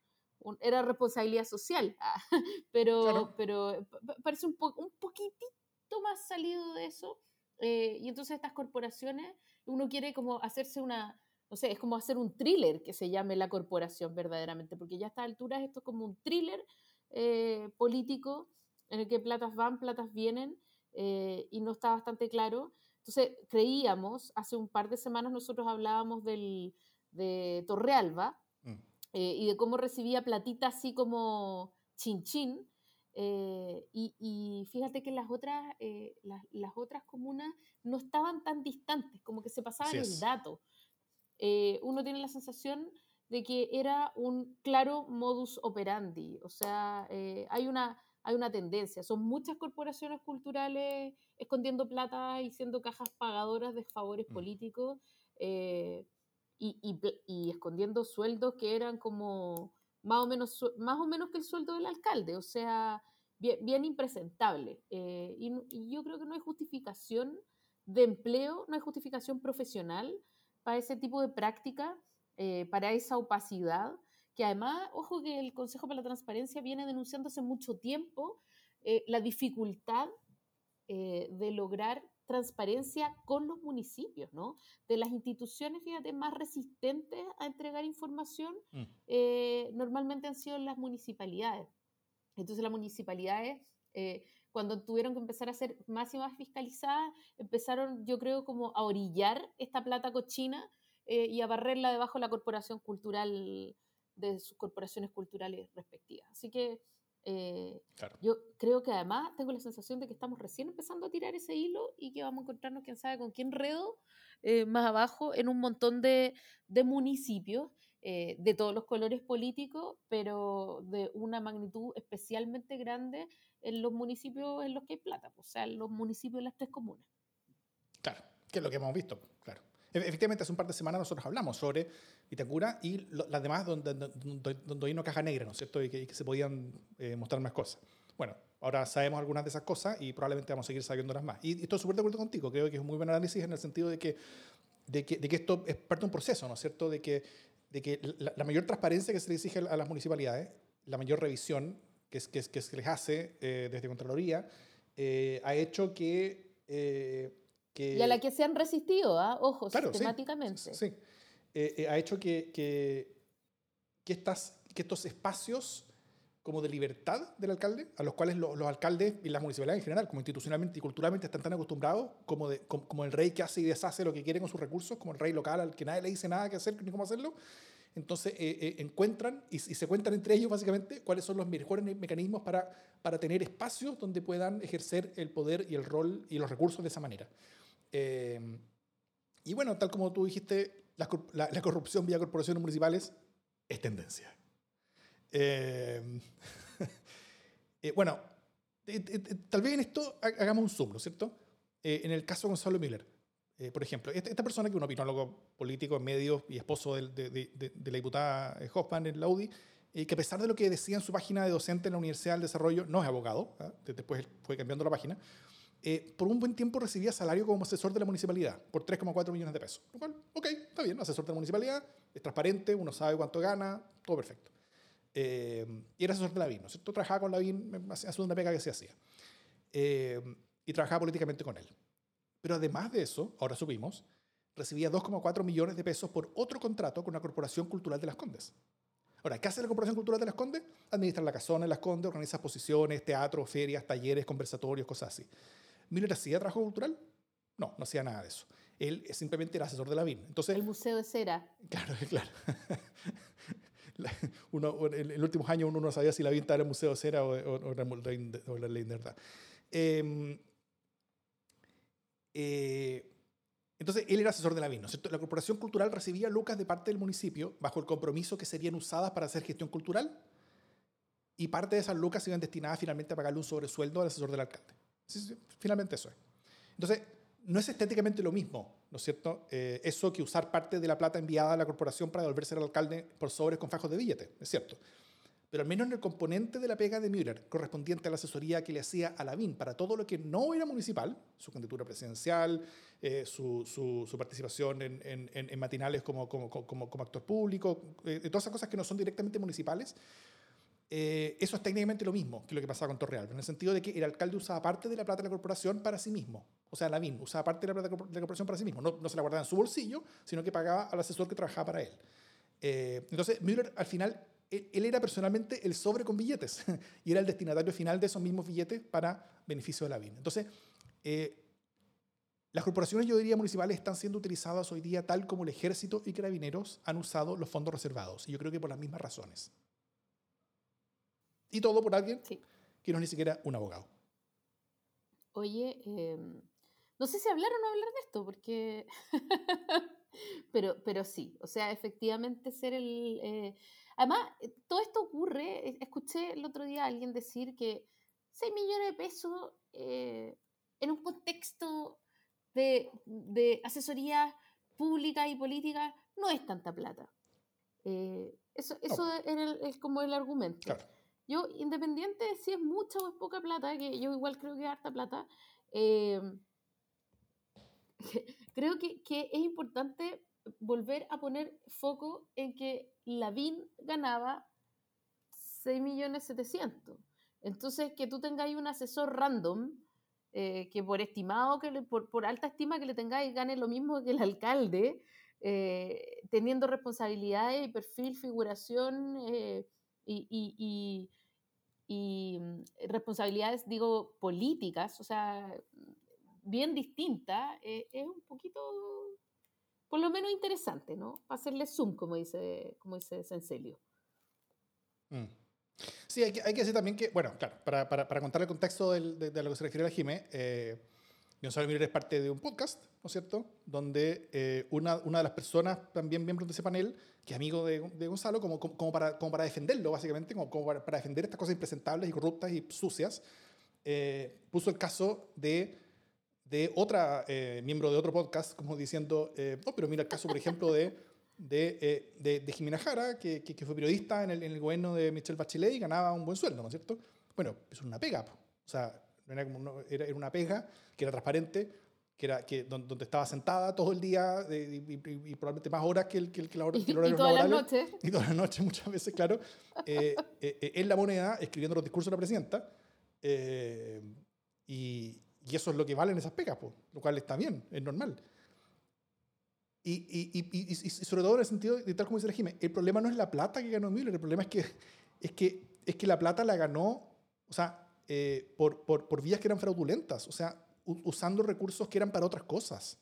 era responsabilidad social, pero, pero parece un, un poquitito más salido de eso. Y entonces estas corporaciones uno quiere como hacerse una, no sé, es como hacer un thriller que se llame La Corporación verdaderamente, porque ya a estas alturas esto es como un thriller eh, político en el que platas van, platas vienen, eh, y no está bastante claro. Entonces, creíamos, hace un par de semanas nosotros hablábamos del, de Torrealba mm. eh, y de cómo recibía platita así como chin chin, eh, y, fíjate que las otras, eh, las, otras comunas no estaban tan distantes, como que se pasaban el dato. Eh, uno tiene la sensación de que era un claro modus operandi, o sea, hay, una, hay una tendencia, son muchas corporaciones culturales escondiendo plata y siendo cajas pagadoras de favores mm. políticos y, y escondiendo sueldos que eran como más o menos, más o menos que el sueldo del alcalde, o sea, bien, impresentable. Eh, y, yo creo que no hay justificación de empleo, no hay justificación profesional para ese tipo de práctica, eh, para esa opacidad, que además, ojo que el Consejo para la Transparencia viene denunciando hace mucho tiempo eh, la dificultad de lograr transparencia con los municipios, ¿no? De las instituciones, fíjate, más resistentes a entregar información, mm. eh, normalmente han sido las municipalidades. Entonces las municipalidades, eh, cuando tuvieron que empezar a ser más y más fiscalizadas, empezaron, yo creo, como a orillar esta plata cochina eh, y a barrerla debajo de la corporación cultural, de sus corporaciones culturales respectivas. Así que eh, yo creo que además tengo la sensación de que estamos recién empezando a tirar ese hilo y que vamos a encontrarnos, quién sabe, con quién redo eh, más abajo en un montón de, de municipios eh, de todos los colores políticos, pero de una magnitud especialmente grande en los municipios en los que hay plata, o sea, en los municipios de las tres comunas. Claro, que es lo que hemos visto, claro. Efectivamente, hace un par de semanas nosotros hablamos sobre Itacura y las demás donde, donde, hay una caja negra, ¿no es cierto? Y que, se podían eh, mostrar más cosas. Bueno, ahora sabemos algunas de esas cosas y probablemente vamos a seguir sabiéndolas más. Y, estoy súper de acuerdo contigo, creo que es un muy buen análisis en el sentido de que, de que, de que esto es parte de un proceso, ¿no es cierto? De que, de que la, mayor transparencia que se le exige a las municipalidades, la mayor revisión que, es, que, es, que se les hace eh, desde Contraloría, eh, ha hecho que y a la que se han resistido, ¿ah? ojo, sistemáticamente. Sí, eh, eh, ha hecho que, que, que, estas, que estos espacios como de libertad del alcalde, a los cuales los alcaldes y las municipalidades en general, como institucionalmente y culturalmente, están tan acostumbrados como, de, como, el rey que hace y deshace lo que quiere con sus recursos, como el rey local al que nadie le dice nada que hacer ni cómo hacerlo. Entonces eh, encuentran y, y, se cuentan entre ellos básicamente cuáles son los mejores mecanismos para, para tener espacios donde puedan ejercer el poder y el rol y los recursos de esa manera. Eh, y bueno, tal como tú dijiste, la, la, corrupción vía corporaciones municipales es tendencia. Eh, eh, bueno, tal vez en esto hagamos un zoom, ¿no es cierto? en el caso de Gonzalo Miller, por ejemplo, esta, persona que es un opinólogo político en medios y esposo de, de, la diputada Hoffman en la UDI, que a pesar de lo que decía en su página de docente en la Universidad del Desarrollo, no es abogado, ¿ah? después fue cambiando la página, eh, por un buen tiempo recibía salario como asesor de la municipalidad por 3,4 millones de pesos. Lo cual, ok, está bien, asesor de la municipalidad, es transparente, uno sabe cuánto gana, todo perfecto. Eh, y era asesor de la BIN, ¿no es cierto? Trabajaba con la BIN, hacía una pega que se hacía. Eh, y trabajaba políticamente con él. Pero además de eso, ahora subimos, recibía 2,4 millones de pesos por otro contrato con la Corporación Cultural de Las Condes. Ahora, ¿qué hace la Corporación Cultural de Las Condes? Administra la casona de Las Condes, organiza exposiciones, teatros, ferias, talleres, conversatorios, cosas así. ¿Miller hacía trabajo cultural? No, no hacía nada de eso. Él simplemente era asesor de la BIN. Entonces, el Museo de Cera. Claro, claro. uno, en, los últimos años uno no sabía si la BIN estaba en el Museo de Cera o, o, la ley de verdad. Em, eh, entonces, él era asesor de la BIN. La Corporación Cultural recibía lucas de parte del municipio bajo el compromiso que serían usadas para hacer gestión cultural y parte de esas lucas iban destinadas finalmente a pagarle un sobresueldo al asesor del alcalde finalmente eso es. Entonces, no es estéticamente lo mismo, ¿no es cierto? Eh, eso que usar parte de la plata enviada a la corporación para devolverse al alcalde por sobres con fajos de billete, es cierto. Pero al menos en el componente de la pega de Müller, correspondiente a la asesoría que le hacía a la BIN para todo lo que no era municipal, su candidatura presidencial, eh, su, participación en, matinales como, como actor público, eh, todas esas cosas que no son directamente municipales, eh, eso es técnicamente lo mismo que lo que pasaba con Torreal, en el sentido de que el alcalde usaba parte de la plata de la corporación para sí mismo. O sea, la BIN usaba parte de la plata de la corporación para sí mismo. No, no se la guardaba en su bolsillo, sino que pagaba al asesor que trabajaba para él. Eh, entonces, Müller al final, él, era personalmente el sobre con billetes y era el destinatario final de esos mismos billetes para beneficio de la BIN. Entonces, eh, las corporaciones, yo diría, municipales están siendo utilizadas hoy día tal como el ejército y carabineros han usado los fondos reservados. Y yo creo que por las mismas razones. Y todo por alguien que no es ni siquiera un abogado. Oye, em, no sé si hablar o no hablar de esto, porque... pero, pero sí, o sea, efectivamente ser el... Eh, además, eh, todo esto ocurre, eh, escuché el otro día a alguien decir que 6 millones de pesos en un contexto de, de, asesoría pública y política no es tanta plata. eso eso es como el argumento. Claro. Yo, independiente de si es mucha o es poca plata, que yo igual creo que es harta plata, eh, creo que, que, es importante volver a poner foco en que la BIN ganaba 6.700.000. Entonces, que tú tengáis un asesor random, eh, que por estimado, que por, por, alta estima que le tengáis, gane lo mismo que el alcalde, eh, teniendo responsabilidades y perfil, figuración y, mm, responsabilidades, digo, políticas, o sea, bien distintas, eh, es un poquito, por lo menos interesante, ¿no? Hacerle zoom, como dice, como dice Sencelio. Mm. Sí, hay que, hay que, decir también que, bueno, claro, para, para, contar el contexto del, de, lo que se refiere a Jimé, eh, Gonzalo Miller es parte de un podcast, ¿no es cierto? Donde eh, una, una, de las personas, también miembros de ese panel, que es amigo de, de Gonzalo, como, como, para, como para defenderlo, básicamente, como, como para, defender estas cosas impresentables y corruptas y sucias, eh, puso el caso de, de otra eh, miembro de otro podcast, como diciendo, no, pero mira el caso, por ejemplo, de, de, de, de Jimena Jara, que, que, fue periodista en el, en el, gobierno de Michelle Bachelet y ganaba un buen sueldo, ¿no es cierto? Bueno, es una pega, o sea, era, como era, era, una pega que era transparente, que era que, donde, estaba sentada todo el día y, probablemente más horas que el, que el, que la hora, y, y todas las noches. Y todas las noches, muchas veces, claro, eh, eh, eh, en la moneda, escribiendo los discursos de la presidenta. y, y, eso es lo que valen esas pegas, pues, lo cual está bien, es normal. Y, y, y, sobre todo en el sentido de tal como dice el el problema no es la plata que ganó Müller, el problema es que, es que, es que la plata la ganó, o sea, eh, por, por, por, vías que eran fraudulentas, o sea, usando recursos que eran para otras cosas.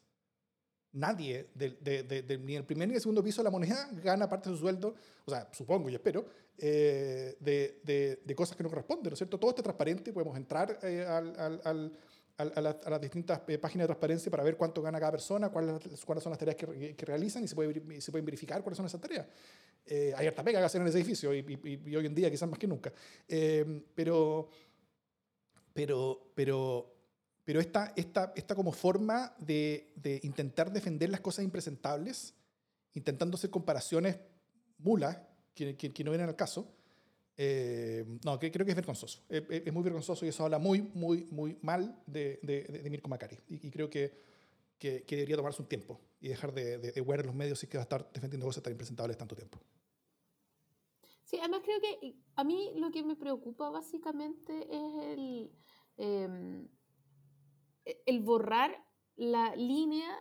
Nadie, de, de, ni el primer ni el segundo piso de la moneda, gana parte de su sueldo, o sea, supongo y espero, eh, de, cosas que no corresponden, ¿no es cierto? Todo está transparente, podemos entrar eh, al, al, a, las distintas eh, páginas de transparencia para ver cuánto gana cada persona, cuáles, cuáles son las tareas que, que realizan y se, puede, se pueden verificar cuáles son esas tareas. Eh, hay harta pega que hacer en ese edificio y, y, hoy en día quizás más que nunca. Eh, pero, pero, pero, pero esta, esta, esta como forma de, de, intentar defender las cosas impresentables, intentando hacer comparaciones mulas que, que no vienen al caso, eh, no, que, creo que es vergonzoso. Es, muy vergonzoso y eso habla muy, muy, muy mal de, de, de Mirko Macari. Y, creo que, que, debería tomarse un tiempo y dejar de, de, de los medios y que va a estar defendiendo cosas tan impresentables tanto tiempo. Sí, además creo que a mí lo que me preocupa básicamente es el, em, el borrar la línea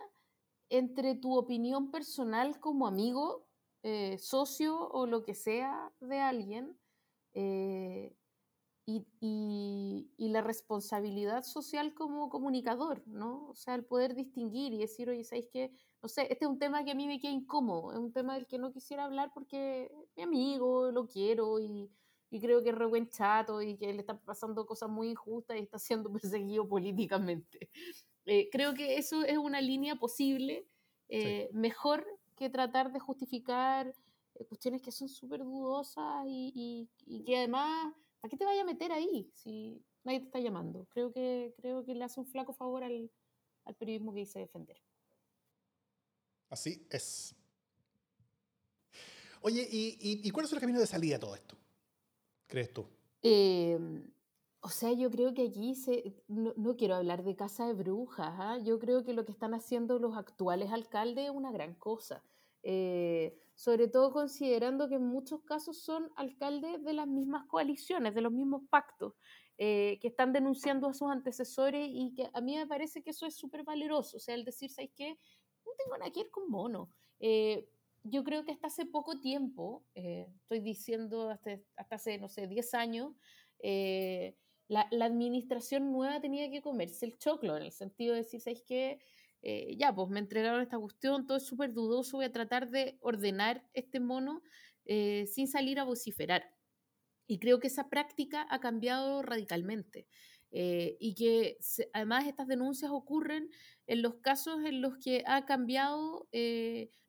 entre tu opinión personal como amigo, eh, socio o lo que sea de alguien eh, y, y, la responsabilidad social como comunicador, ¿no? O sea, el poder distinguir y decir, oye, ¿sabéis qué? No sé, este es un tema que a mí me queda incómodo, es un tema del que no quisiera hablar porque mi amigo, lo quiero y, y creo que es re buen chato y que le están pasando cosas muy injustas y está siendo perseguido políticamente. Eh, creo que eso es una línea posible, eh, mejor que tratar de justificar eh, cuestiones que son súper dudosas y, y, que además, ¿para qué te vaya a meter ahí si nadie te está llamando? Creo que, creo que le hace un flaco favor al, al periodismo que dice defender. Así es. Oye, ¿y, y, cuál es el camino de salida a todo esto? ¿Crees tú? Em, o sea, yo creo que allí se, no, no quiero hablar de casa de brujas. ¿ah? Yo creo que lo que están haciendo los actuales alcaldes es una gran cosa. Eh, sobre todo considerando que en muchos casos son alcaldes de las mismas coaliciones, de los mismos pactos, eh, que están denunciando a sus antecesores y que a mí me parece que eso es súper valeroso, o sea, el decir, ¿sabes qué? No tengo nada que ver con mono. Eh, yo creo que hasta hace poco tiempo, eh, estoy diciendo hasta, hasta, hace, no sé, 10 años, la, la, administración nueva tenía que comerse el choclo, en el sentido de decir, ¿sabes qué? Eh, ya, pues me entregaron esta cuestión, todo es súper dudoso, voy a tratar de ordenar este mono eh, sin salir a vociferar. Y creo que esa práctica ha cambiado radicalmente. Eh, y que además estas denuncias ocurren en los casos en los que ha cambiado,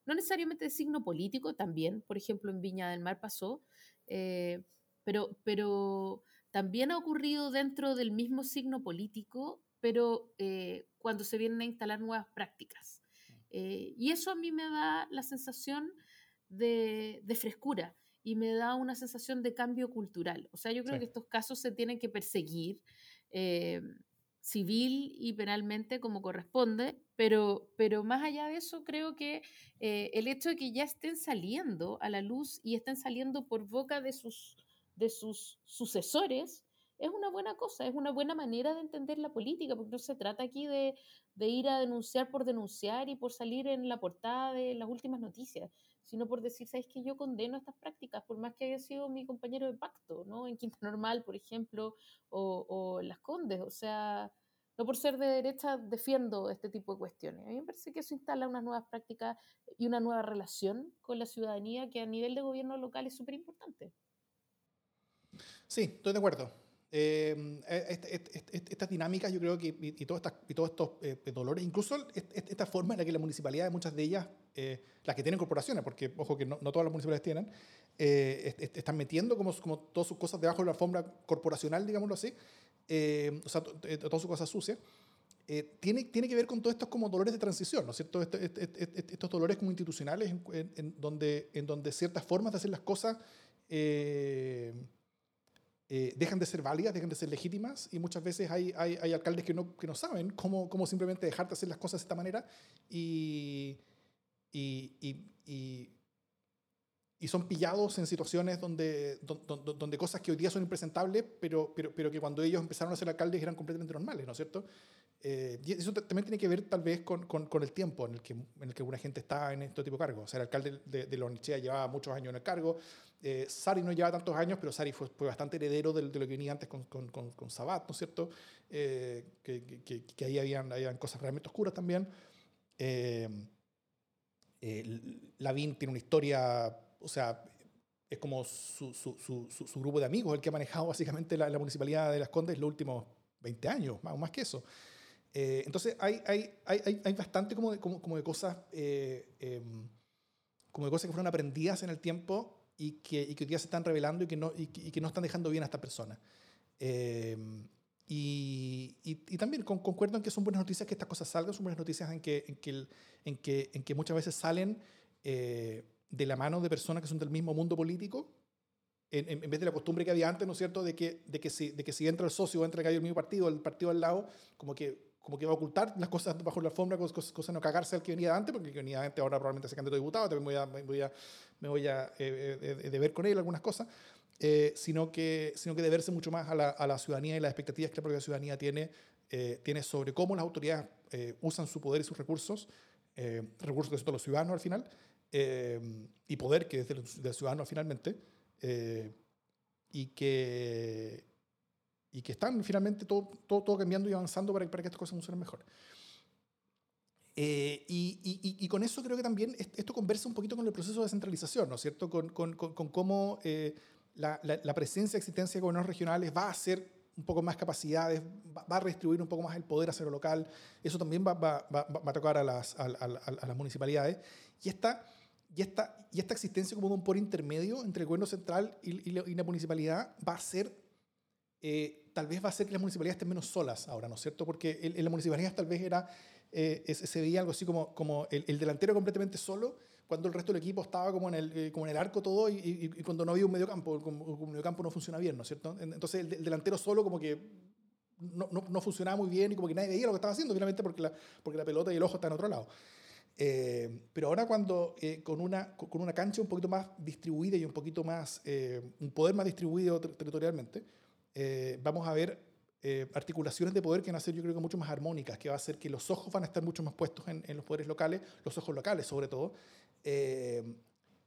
no necesariamente de signo político, también, por ejemplo, en Viña del Mar pasó, pero, pero también ha ocurrido dentro del mismo signo político pero eh, cuando se vienen a instalar nuevas prácticas. Mm. Eh, y eso a mí me da la sensación de, frescura y me da una sensación de cambio cultural. O sea, yo creo que estos casos se tienen que perseguir eh, civil y penalmente como corresponde, pero, pero más allá de eso, creo que el hecho de que ya estén saliendo a la luz y estén saliendo por boca de sus, de sus sucesores, es una buena cosa, es una buena manera de entender la política, porque no se trata aquí de, ir a denunciar por denunciar y por salir en la portada de las últimas noticias, sino por decir, ¿sabes que yo condeno estas prácticas, por más que haya sido mi compañero de pacto, ¿no? En Quinta Normal, por ejemplo, o, en Las Condes, o sea, no por ser de derecha defiendo este tipo de cuestiones. A mí me parece que eso instala unas nuevas prácticas y una nueva relación con la ciudadanía que a nivel de gobierno local es súper importante. Sí, estoy de acuerdo. Eh, estas dinámicas, yo creo que, y, todos estos eh, dolores, incluso esta forma en la que las municipalidades, muchas de ellas, eh, las que tienen corporaciones, porque ojo que no, todas las municipalidades tienen, están metiendo como, como todas sus cosas debajo de la alfombra corporacional, digámoslo así, o sea, todas sus cosas sucias. tiene, tiene que ver con todos estos como dolores de transición, ¿no es cierto? estos dolores como institucionales en, donde, en donde ciertas formas de hacer las cosas eh, dejan de ser válidas, dejan de ser legítimas y muchas veces hay, hay, alcaldes que no, que no saben cómo, cómo, simplemente dejar de hacer las cosas de esta manera y, y son pillados en situaciones donde, donde, donde, cosas que hoy día son impresentables, pero, pero, pero que cuando ellos empezaron a ser alcaldes eran completamente normales, ¿no es cierto? Eh, y eso también tiene que ver tal vez con, con, con, el tiempo en el, que, en el que una gente está en este tipo de cargos. O sea, el alcalde de, de Lonichea llevaba muchos años en el cargo, eh, Sari no lleva tantos años, pero Sari fue, fue bastante heredero de, de, lo que venía antes con, con, con Sabat, ¿no es cierto? Eh, que, que, que, ahí habían, habían, cosas realmente oscuras también. Eh, Lavín tiene una historia, o sea, es como su, su, su, su, grupo de amigos el que ha manejado básicamente la, la, municipalidad de Las Condes los últimos 20 años, más, más que eso. Eh, entonces hay, hay, hay, hay, bastante como de, como, como de cosas, eh, em, como de cosas que fueron aprendidas en el tiempo y que, y que hoy día se están revelando y que no, y que, no están dejando bien a esta persona. Em, y, y, también concuerdo en que son buenas noticias que estas cosas salgan, son buenas noticias en que, en que, en que, en que muchas veces salen eh, de la mano de personas que son del mismo mundo político, en, en, vez de la costumbre que había antes, ¿no es cierto?, de que, de que, si, de que si entra el socio o entra el, el mismo partido, el partido al lado, como que como que va a ocultar las cosas bajo la alfombra, cosas, cosas no cagarse al que venía antes, porque el que venía antes ahora probablemente se candidato a diputado, también voy a, me voy a, me voy a eh, eh, deber con él algunas cosas, eh, sino, que, sino que deberse mucho más a la, a la, ciudadanía y las expectativas que la propia ciudadanía tiene, tiene sobre cómo las autoridades usan su poder y sus recursos, recursos que son los ciudadanos al final, y poder que es del, del ciudadano finalmente, y que y que están finalmente todo, todo, todo cambiando y avanzando para, para, que estas cosas funcionen mejor. Eh, y, y, y, con eso creo que también esto conversa un poquito con el proceso de descentralización, ¿no es cierto? Con, con, con cómo eh, la, la, presencia y existencia de gobiernos regionales va a hacer un poco más capacidades, va, a redistribuir un poco más el poder hacer lo local. Eso también va, va, va, a tocar a las, a, a, las municipalidades. Y esta, y, esta, y esta existencia como un por intermedio entre el gobierno central y, la, y la municipalidad va a ser eh, tal vez va a ser que las municipalidades estén menos solas ahora, ¿no es cierto? Porque en, la municipalidad tal vez era, eh, se veía algo así como, como el, delantero completamente solo, cuando el resto del equipo estaba como en el, eh, como en el arco todo y, cuando no había un medio campo, como, un medio campo no funciona bien, ¿no es cierto? Entonces el, delantero solo como que no, no, no, funcionaba muy bien y como que nadie veía lo que estaba haciendo, finalmente porque la, porque la pelota y el ojo están en otro lado. Pero ahora cuando con, una, con una cancha un poquito más distribuida y un poquito más, un poder más distribuido territorialmente, eh, vamos a ver eh, articulaciones de poder que van a ser yo creo que mucho más armónicas, que va a hacer que los ojos van a estar mucho más puestos en, los poderes locales, los ojos locales sobre todo, eh,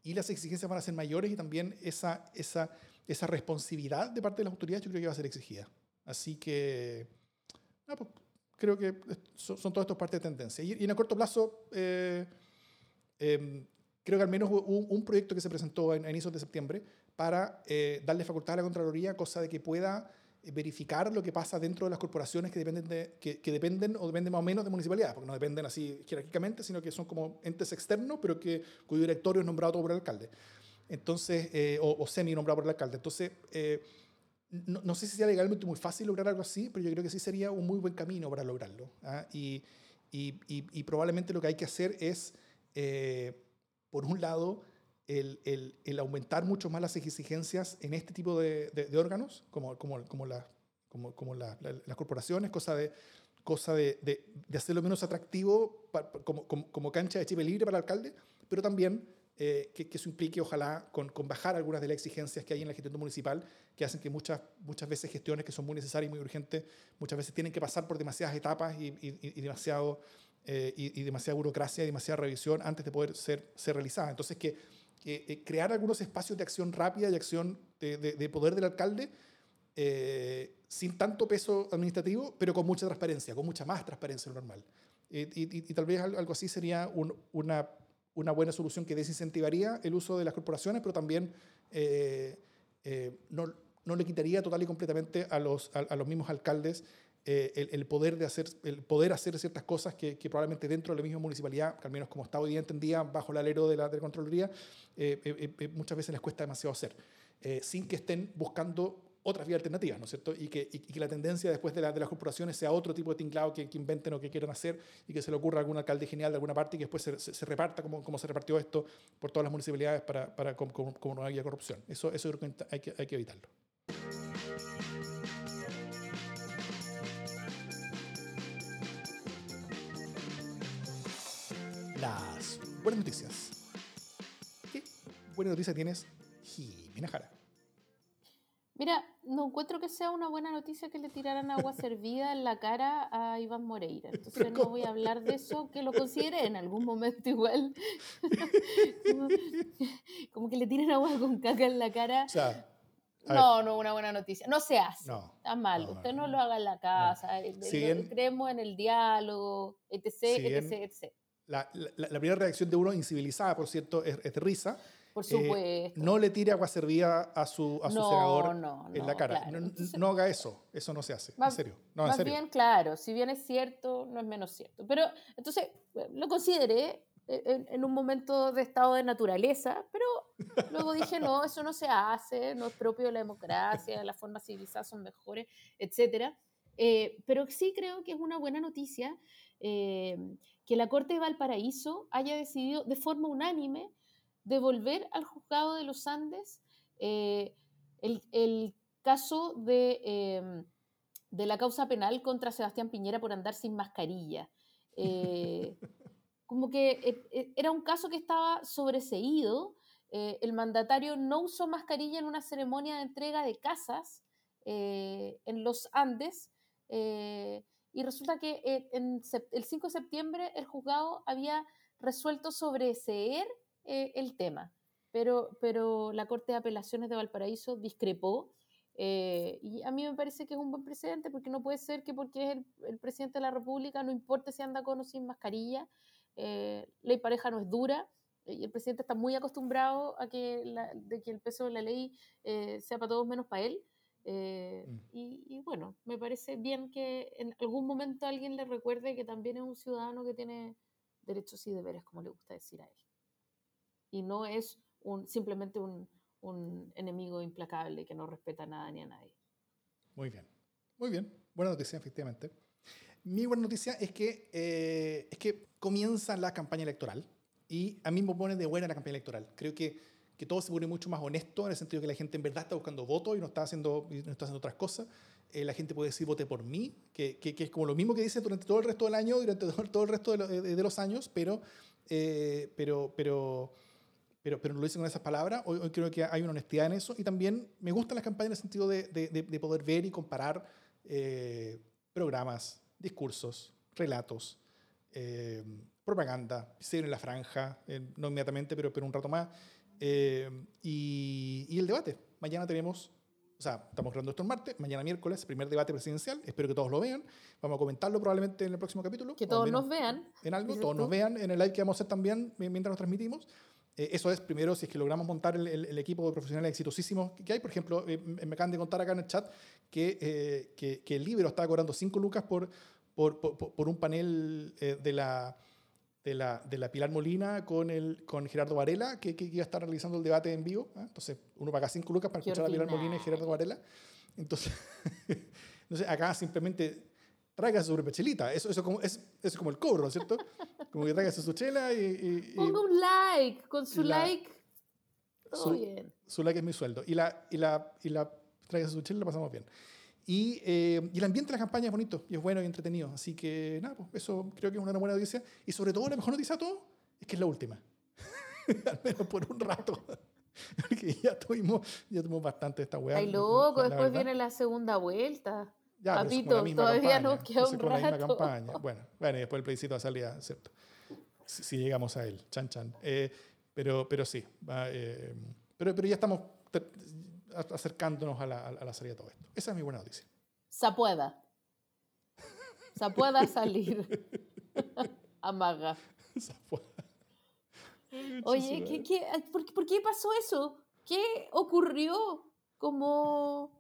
y las exigencias van a ser mayores y también esa, esa, esa responsabilidad de parte de las autoridades yo creo que va a ser exigida. Así que, pues, creo que son, son todas estas partes de tendencia. Y, en el corto plazo, em, creo que al menos un, un, proyecto que se presentó en, en inicios de septiembre para eh, darle facultad a la Contraloría, cosa de que pueda eh, verificar lo que pasa dentro de las corporaciones que dependen, de, que, dependen o dependen más o menos de municipalidades, porque no dependen así jerárquicamente, sino que son como entes externos, pero que, cuyo directorio es nombrado por el alcalde. Entonces, eh, o, semi nombrado por el alcalde. Entonces, no, sé si sea legalmente muy fácil lograr algo así, pero yo creo que sí sería un muy buen camino para lograrlo. ¿ah? Y, y, probablemente lo que hay que hacer es, por un lado, el, el, el, aumentar mucho más las exigencias en este tipo de, de, órganos, como, como, como, la, como, como la, las corporaciones, cosa de, cosa de, de, hacerlo menos atractivo como, como, cancha de chip libre para el alcalde, pero también eh, que, que, eso implique, ojalá, con, con, bajar algunas de las exigencias que hay en la gestión municipal, que hacen que muchas, muchas veces gestiones que son muy necesarias y muy urgentes, muchas veces tienen que pasar por demasiadas etapas y, y, y demasiado, eh, y, demasiada burocracia y demasiada revisión antes de poder ser, ser realizada. Entonces, que eh, crear algunos espacios de acción rápida y acción de, de, poder del alcalde eh, sin tanto peso administrativo, pero con mucha transparencia, con mucha más transparencia de normal. y, y, tal vez algo así sería una, una, buena solución que desincentivaría el uso de las corporaciones, pero también eh, no, no, le quitaría total y completamente a los, a los mismos alcaldes eh, el, poder de hacer, el poder hacer ciertas cosas que, probablemente dentro de la misma municipalidad, al menos como está hoy día entendida, bajo el alero de la, de la Contraloría, eh, eh, muchas veces les cuesta demasiado hacer, sin que estén buscando otras vías alternativas, ¿no es cierto? Y que, la tendencia después de, de, las corporaciones sea otro tipo de tinglado que, inventen o que quieran hacer y que se le ocurra a algún alcalde genial de alguna parte y que después se, reparta como, se repartió esto por todas las municipalidades para, para como, no haya corrupción. Eso, eso creo que hay que, hay que evitarlo. las buenas noticias. ¿Qué buena noticia tienes, Jimena Jara? Mira, no encuentro que sea una buena noticia que le tiraran agua servida en la cara a Iván Moreira. Entonces no voy a hablar de eso, que lo considere en algún momento igual. como, que le tiren agua con caca en la cara. no, no, una buena noticia. No se hace. No, Está mal. Usted no lo haga en la casa. Eh, creemos en el diálogo, etc, etc, etc la, la, primera reacción de uno, incivilizada, por cierto, es, de risa. Por eh, no le tire agua servida a su, a su No, senador no, en la cara. claro. No, haga eso, eso no se hace. Más- en serio. No, en Más serio. bien, claro, si bien es cierto, no es menos cierto. Pero entonces eh, lo consideré eh, en, en un momento de estado de naturaleza, pero luego dije, no, eso no se hace, no es propio de la democracia, las formas civilizadas son mejores, etc. pero sí creo que es una buena noticia eh, que la Corte de Valparaíso haya decidido de forma unánime devolver al juzgado de los Andes eh, el, el caso de, eh, de la causa penal contra Sebastián Piñera por andar sin mascarilla. Eh, como que eh, era un caso que estaba sobreseído. el mandatario no usó mascarilla en una ceremonia de entrega de casas en los Andes. y resulta que en el 5 de septiembre el juzgado había resuelto sobreseer eh, el tema, pero, pero la Corte de Apelaciones de Valparaíso discrepó. eh, y a mí me parece que es un buen precedente porque no puede ser que porque es el, el presidente de la República no importe si anda con o sin mascarilla, eh, ley pareja no es dura y el presidente está muy acostumbrado a que, la- de que el peso de la ley eh, sea para todos menos para él. eh, Mm. y, y bueno, me parece bien que en algún momento alguien le recuerde que también es un ciudadano que tiene derechos y deberes, como le gusta decir a él. Y no es un, simplemente un, un enemigo implacable que no respeta nada ni a nadie. Muy bien. Muy bien. Buena noticia, efectivamente. Mi buena noticia es que, eh, es que comienza la campaña electoral y a mí me pone de buena la campaña electoral. Creo que, que todo se pone mucho más honesto en el sentido que la gente en verdad está buscando votos y no está haciendo, no está haciendo otras cosas. Eh, la gente puede decir vote por mí, que, que, que es como lo mismo que dice durante todo el resto del año, durante todo el resto de, lo- de- de los años, pero, eh, pero, pero, pero, pero no lo dicen con esas palabras. Hoy, hoy creo que hay una honestidad en eso y también me gustan las campañas en el sentido de, de- de- de poder ver y comparar eh, programas, discursos, relatos, eh, propaganda, se en la franja, eh, no inmediatamente, pero, pero un rato más, eh, y, y el debate. Mañana tenemos, o sea, estamos grabando esto el martes, mañana miércoles, primer debate presidencial, espero que todos lo vean, vamos a comentarlo probablemente en el próximo capítulo. Que todos menos nos vean. en algo, todos tú. nos vean en el live que vamos a hacer también mi- mientras nos transmitimos. Eh, eso es, primero, si es que logramos montar el, el- el equipo de profesionales exitosísimos que hay. Por ejemplo, eh, me acaban de contar acá en el chat que, eh, que, que el libro estaba cobrando 5 lucas por, por, por, por- un panel eh, de, la, de, la, de la Pilar Molina con, el, con Gerardo Varela, que, que iba a estar realizando el debate en vivo. ¿ah? Entonces, uno paga 5 lucas para escuchar a Pilar Molina y Gerardo Varela. Entonces, entonces acá simplemente traiga su repechelita. Eso, eso, como, es, eso es como el cobro, ¿no es cierto? Como que traiga su chela y, y- y Ponga un like. Con su la- like. Todo su- bien. su like es mi sueldo. Y la, y la, y la traiga su chela y la pasamos bien. Y, eh, y el ambiente de la campaña es bonito y es bueno y entretenido. Así que nada, pues eso creo que es una buena noticia. Y sobre todo, la mejor noticia de todo es que es la última. Al menos por un rato. Porque ya tuvimos, ya tuvimos bastante esta weá. Ay, loco, después verdad. viene la segunda vuelta. Ya, pero eso es como Papito, misma todavía campaña, nos queda un como la misma rato. campaña. Bueno, bueno, y después el plebiscito de salida, ¿cierto? Si, si llegamos a él, chan chan. Eh, pero, pero sí, va, eh, pero, pero ya estamos a- acercándonos a la, a la salida de todo esto. Esa es mi buena noticia. Se pueda. Se pueda salir. Amaga. Fue- Oye, ¿qué, qué, por, qué- por qué pasó eso? ¿Qué ocurrió? Como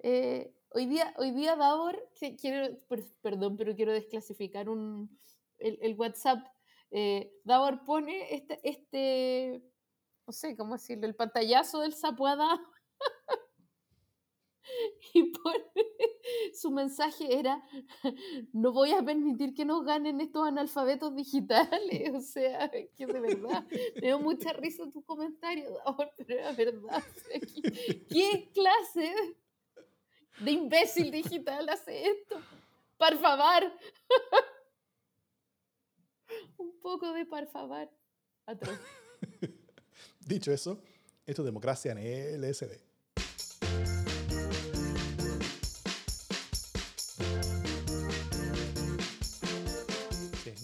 eh, hoy día, hoy día Davor, que quiero, per- perdón, pero quiero desclasificar un, el, WhatsApp. Eh, Davor pone este, este, no sé cómo decirlo, el pantallazo del Zapuada y pone, su mensaje era, no voy a permitir que nos ganen estos analfabetos digitales, o sea, que de verdad, me dio mucha risa tu comentario, Davor, pero era verdad, o sea, ¿qué, qué clase de imbécil digital hace esto? Por. Un poco de por favor. Dicho eso, esto es democracia en LSD.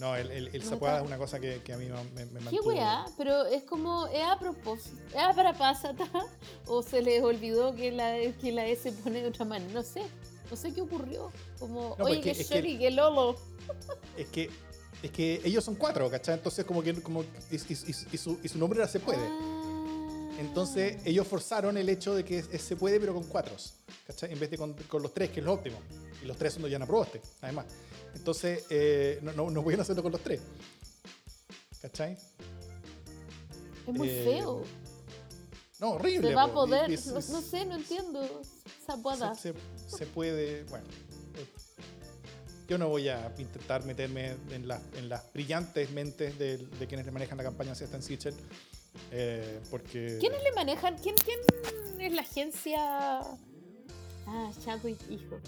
No, el, el, el zapuada es una cosa que, que a mí me, me ¿Qué mantuvo. weá? Pero es como, ¿es a propósito? ¿Es a para pásata? ¿O se les olvidó que la, que la S pone de otra manera? No sé. No sé qué ocurrió. Como, No, oye, porque qué es que- shorty, qué lolo. Es que, es que ellos son cuatro, ¿cachai? Entonces, como que. Como, y, y- y- y su, y su nombre era se puede. Ah, Entonces ellos forzaron el hecho de que es- es- se puede, pero con cuatro, ¿cachai? En vez de con, con los tres, que es lo óptimo. Y los tres son ya no probaste, además. Entonces eh, no, no, no pudieron hacerlo con los tres. ¿Cachai? Es muy Eh, feo. No, horrible. Se va a po. poder. Y- No, no sé, no entiendo. Esa se, se- se puede, bueno. eh, Yo no voy a intentar meterme en, las- en las brillantes mentes de, de quienes le manejan la campaña Siesta en Sichel, eh, porque... ¿Quiénes le manejan? ¿Quién, ¿Quién es la agencia? Ah, y Hijo.